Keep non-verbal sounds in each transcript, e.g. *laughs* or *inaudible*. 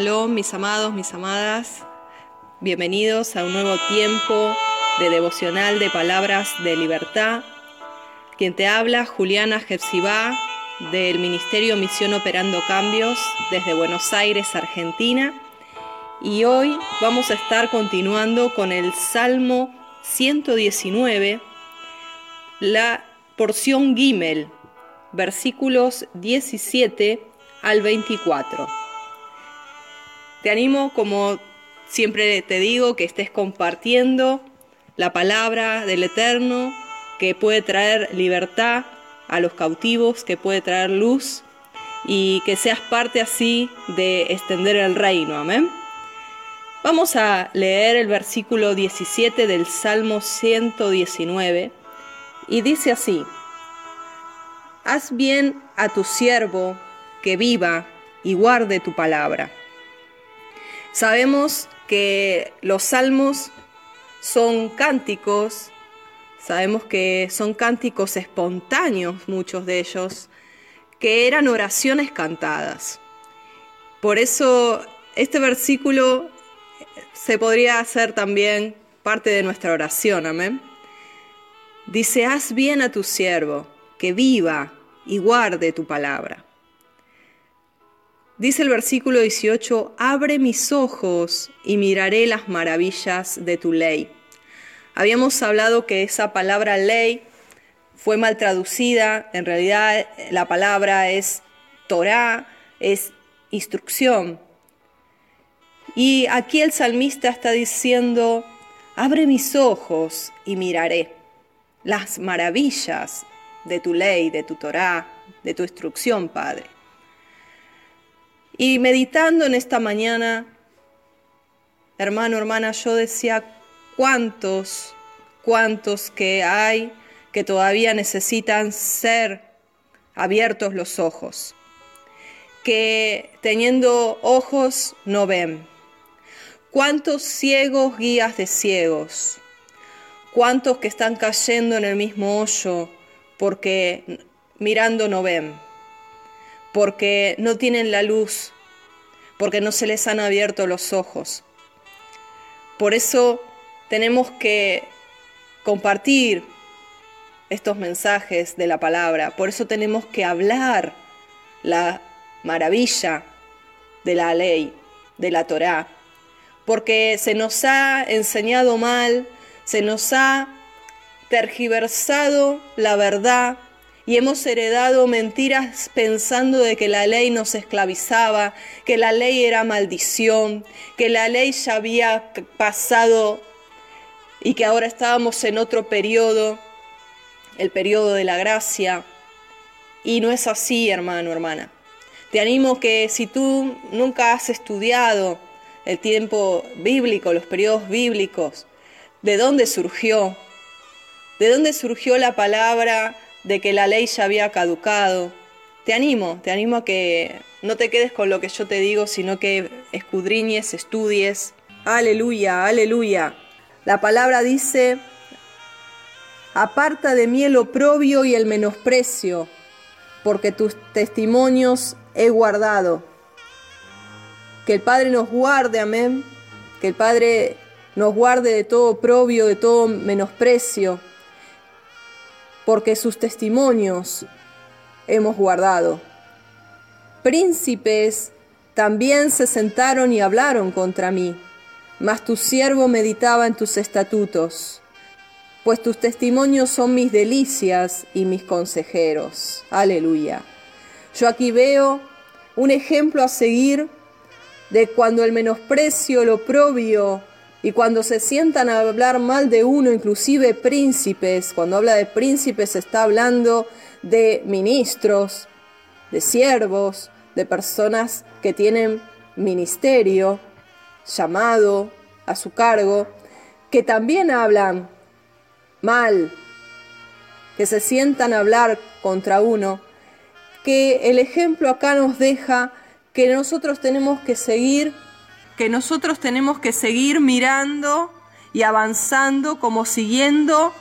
Shalom, mis amados, mis amadas. Bienvenidos a un nuevo tiempo de devocional de palabras de libertad. Quien te habla, Juliana Jepsibá, del Ministerio Misión Operando Cambios desde Buenos Aires, Argentina. Y hoy vamos a estar continuando con el Salmo 119, la porción Gimel, versículos 17 al 24. Te animo, como siempre te digo, que estés compartiendo la palabra del Eterno que puede traer libertad a los cautivos, que puede traer luz y que seas parte así de extender el reino. Amén. Vamos a leer el versículo 17 del Salmo 119 y dice así, Haz bien a tu siervo que viva y guarde tu palabra. Sabemos que los salmos son cánticos, sabemos que son cánticos espontáneos, muchos de ellos, que eran oraciones cantadas. Por eso este versículo se podría hacer también parte de nuestra oración, amén. Dice, haz bien a tu siervo, que viva y guarde tu palabra. Dice el versículo 18, abre mis ojos y miraré las maravillas de tu ley. Habíamos hablado que esa palabra ley fue mal traducida, en realidad la palabra es Torah, es instrucción. Y aquí el salmista está diciendo, abre mis ojos y miraré las maravillas de tu ley, de tu Torah, de tu instrucción, Padre. Y meditando en esta mañana, hermano, hermana, yo decía, ¿cuántos, cuántos que hay que todavía necesitan ser abiertos los ojos? Que teniendo ojos no ven. ¿Cuántos ciegos guías de ciegos? ¿Cuántos que están cayendo en el mismo hoyo porque mirando no ven? Porque no tienen la luz, porque no se les han abierto los ojos. Por eso tenemos que compartir estos mensajes de la palabra, por eso tenemos que hablar la maravilla de la ley, de la Torá, porque se nos ha enseñado mal, se nos ha tergiversado la verdad y hemos heredado mentiras pensando de que la ley nos esclavizaba, que la ley era maldición, que la ley ya había pasado y que ahora estábamos en otro periodo, el periodo de la gracia. Y no es así, hermano, hermana. Te animo que si tú nunca has estudiado el tiempo bíblico, los periodos bíblicos, de dónde surgió, de dónde surgió la palabra de que la ley ya había caducado. Te animo, te animo a que no te quedes con lo que yo te digo, sino que escudriñes, estudies. Aleluya, aleluya. La palabra dice, aparta de mí el oprobio y el menosprecio, porque tus testimonios he guardado. Que el Padre nos guarde, amén. Que el Padre nos guarde de todo oprobio, de todo menosprecio porque sus testimonios hemos guardado. Príncipes también se sentaron y hablaron contra mí, mas tu siervo meditaba en tus estatutos, pues tus testimonios son mis delicias y mis consejeros. Aleluya. Yo aquí veo un ejemplo a seguir de cuando el menosprecio, el oprobio, y cuando se sientan a hablar mal de uno, inclusive príncipes, cuando habla de príncipes está hablando de ministros, de siervos, de personas que tienen ministerio, llamado a su cargo, que también hablan mal, que se sientan a hablar contra uno, que el ejemplo acá nos deja que nosotros tenemos que seguir que nosotros tenemos que seguir mirando y avanzando como siguiendo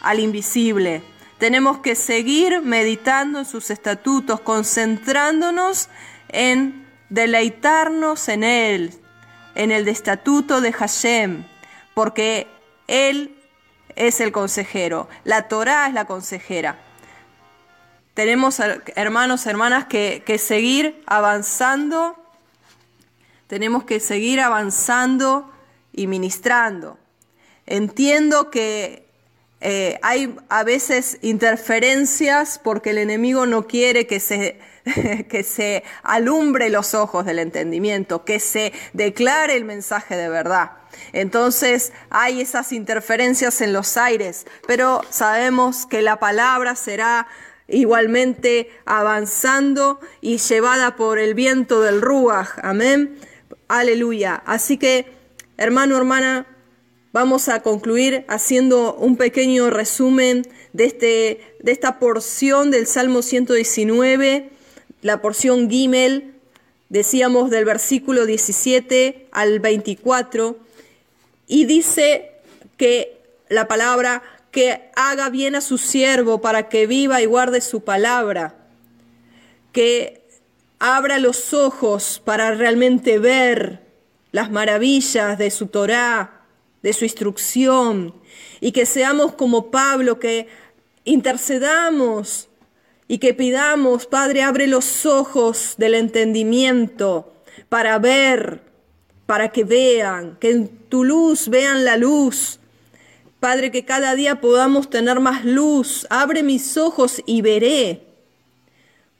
al invisible. Tenemos que seguir meditando en sus estatutos, concentrándonos en deleitarnos en Él, en el estatuto de Hashem, porque Él es el consejero, la Torah es la consejera. Tenemos hermanos, hermanas, que, que seguir avanzando, tenemos que seguir avanzando y ministrando. Entiendo que eh, hay a veces interferencias porque el enemigo no quiere que se, *laughs* que se alumbre los ojos del entendimiento, que se declare el mensaje de verdad. Entonces hay esas interferencias en los aires, pero sabemos que la palabra será igualmente avanzando y llevada por el viento del Ruach. Amén. Aleluya. Así que, hermano, hermana, Vamos a concluir haciendo un pequeño resumen de, este, de esta porción del Salmo 119, la porción Gimel, decíamos del versículo 17 al 24, y dice que la palabra que haga bien a su siervo para que viva y guarde su palabra, que abra los ojos para realmente ver las maravillas de su Torá, de su instrucción y que seamos como Pablo, que intercedamos y que pidamos, Padre, abre los ojos del entendimiento para ver, para que vean, que en tu luz vean la luz. Padre, que cada día podamos tener más luz. Abre mis ojos y veré.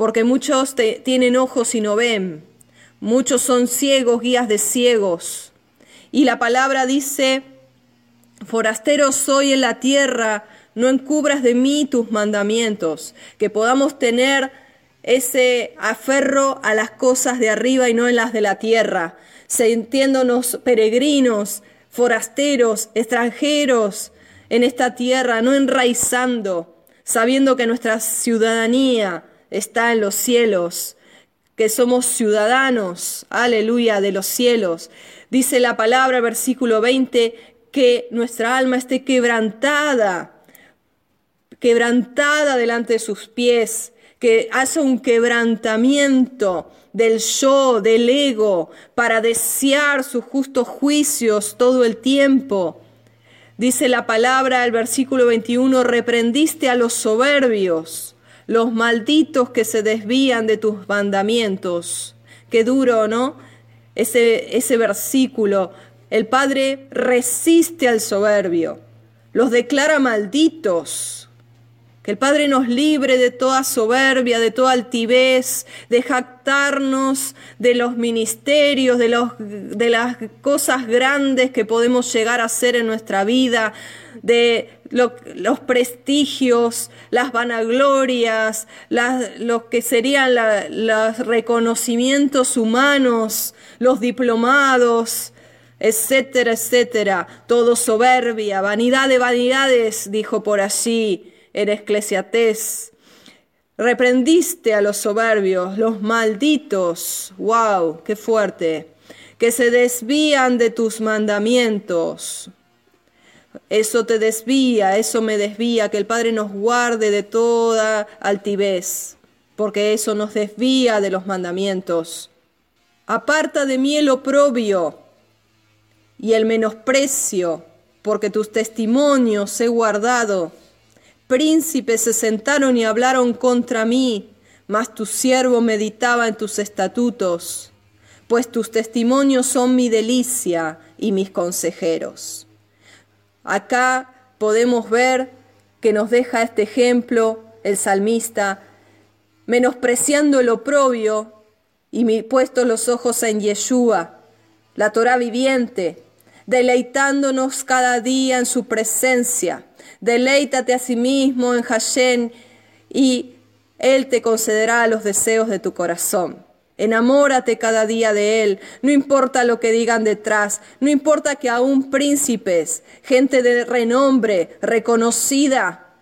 Porque muchos tienen ojos y no ven. Muchos son ciegos, guías de ciegos. Y la palabra dice, forastero soy en la tierra, no encubras de mí tus mandamientos, que podamos tener ese aferro a las cosas de arriba y no en las de la tierra, sintiéndonos peregrinos, forasteros, extranjeros en esta tierra, no enraizando, sabiendo que nuestra ciudadanía está en los cielos, que somos ciudadanos, aleluya, de los cielos. Dice la palabra, versículo 20, que nuestra alma esté quebrantada, quebrantada delante de sus pies, que hace un quebrantamiento del yo, del ego, para desear sus justos juicios todo el tiempo. Dice la palabra, el versículo 21, reprendiste a los soberbios los malditos que se desvían de tus mandamientos. Qué duro, ¿no? Ese, ese versículo. El Padre resiste al soberbio, los declara malditos. El Padre nos libre de toda soberbia, de toda altivez, de jactarnos de los ministerios, de, los, de las cosas grandes que podemos llegar a hacer en nuestra vida, de los prestigios, las vanaglorias, las, lo que serían los reconocimientos humanos, los diplomados, etcétera, etcétera. Todo soberbia, vanidad de vanidades, dijo por allí en Esclesiatés. Reprendiste a los soberbios, los malditos, wow, qué fuerte, que se desvían de tus mandamientos. Eso te desvía, eso me desvía, que el Padre nos guarde de toda altivez, porque eso nos desvía de los mandamientos. Aparta de mí el oprobio y el menosprecio, porque tus testimonios he guardado. Príncipes se sentaron y hablaron contra mí, mas tu siervo meditaba en tus estatutos, pues tus testimonios son mi delicia y mis consejeros. Acá podemos ver que nos deja este ejemplo el salmista, menospreciando el oprobio y puestos los ojos en Yeshua, la Torah viviente, deleitándonos cada día en su presencia. Deleítate a sí mismo en Hashem y Él te concederá los deseos de tu corazón. Enamórate cada día de Él, no importa lo que digan detrás, no importa que aún príncipes, gente de renombre, reconocida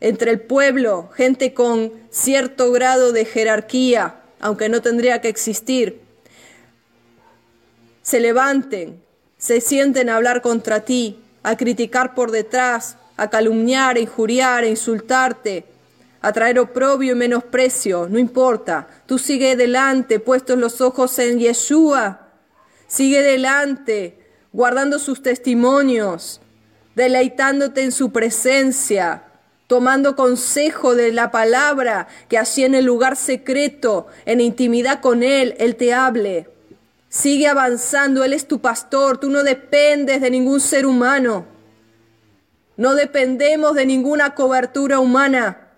entre el pueblo, gente con cierto grado de jerarquía, aunque no tendría que existir, se levanten, se sienten a hablar contra ti, a criticar por detrás, a calumniar, a injuriar, a insultarte, a traer oprobio y menosprecio, no importa. Tú sigue delante, puestos los ojos en Yeshua. Sigue delante, guardando sus testimonios, deleitándote en su presencia, tomando consejo de la palabra, que así en el lugar secreto, en intimidad con Él, Él te hable. Sigue avanzando, Él es tu pastor, tú no dependes de ningún ser humano. No dependemos de ninguna cobertura humana.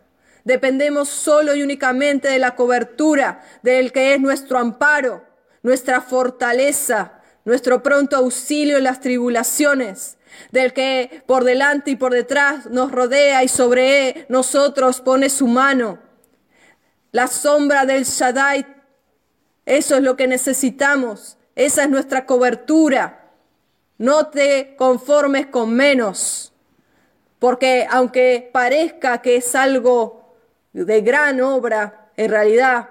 Dependemos solo y únicamente de la cobertura del que es nuestro amparo, nuestra fortaleza, nuestro pronto auxilio en las tribulaciones, del que por delante y por detrás nos rodea y sobre nosotros pone su mano. La sombra del Shaddai, eso es lo que necesitamos, esa es nuestra cobertura. No te conformes con menos, porque aunque parezca que es algo de gran obra, en realidad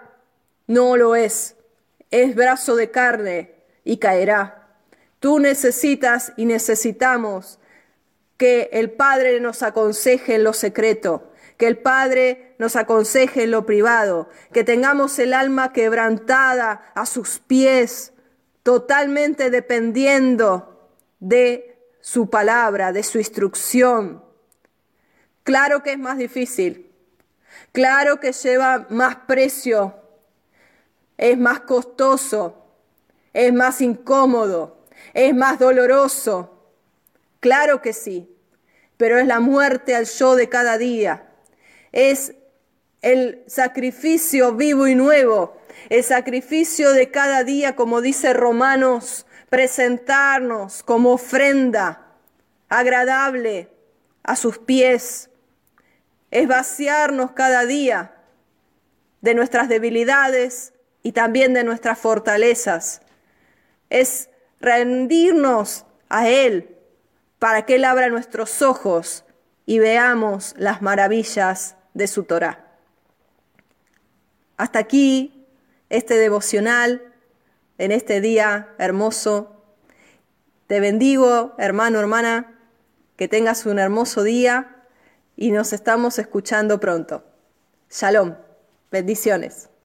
no lo es. Es brazo de carne y caerá. Tú necesitas y necesitamos que el Padre nos aconseje en lo secreto, que el Padre nos aconseje en lo privado, que tengamos el alma quebrantada a sus pies, totalmente dependiendo de su palabra, de su instrucción. Claro que es más difícil, claro que lleva más precio, es más costoso, es más incómodo, es más doloroso. Claro que sí, pero es la muerte al yo de cada día. Es el sacrificio vivo y nuevo, el sacrificio de cada día, como dice Romanos, presentarnos como ofrenda agradable a sus pies. Es vaciarnos cada día de nuestras debilidades y también de nuestras fortalezas. Es rendirnos a Él para que Él abra nuestros ojos y veamos las maravillas de su Torah. Hasta aquí este devocional en este día hermoso. Te bendigo, hermano, hermana, que tengas un hermoso día y nos estamos escuchando pronto. Shalom, bendiciones.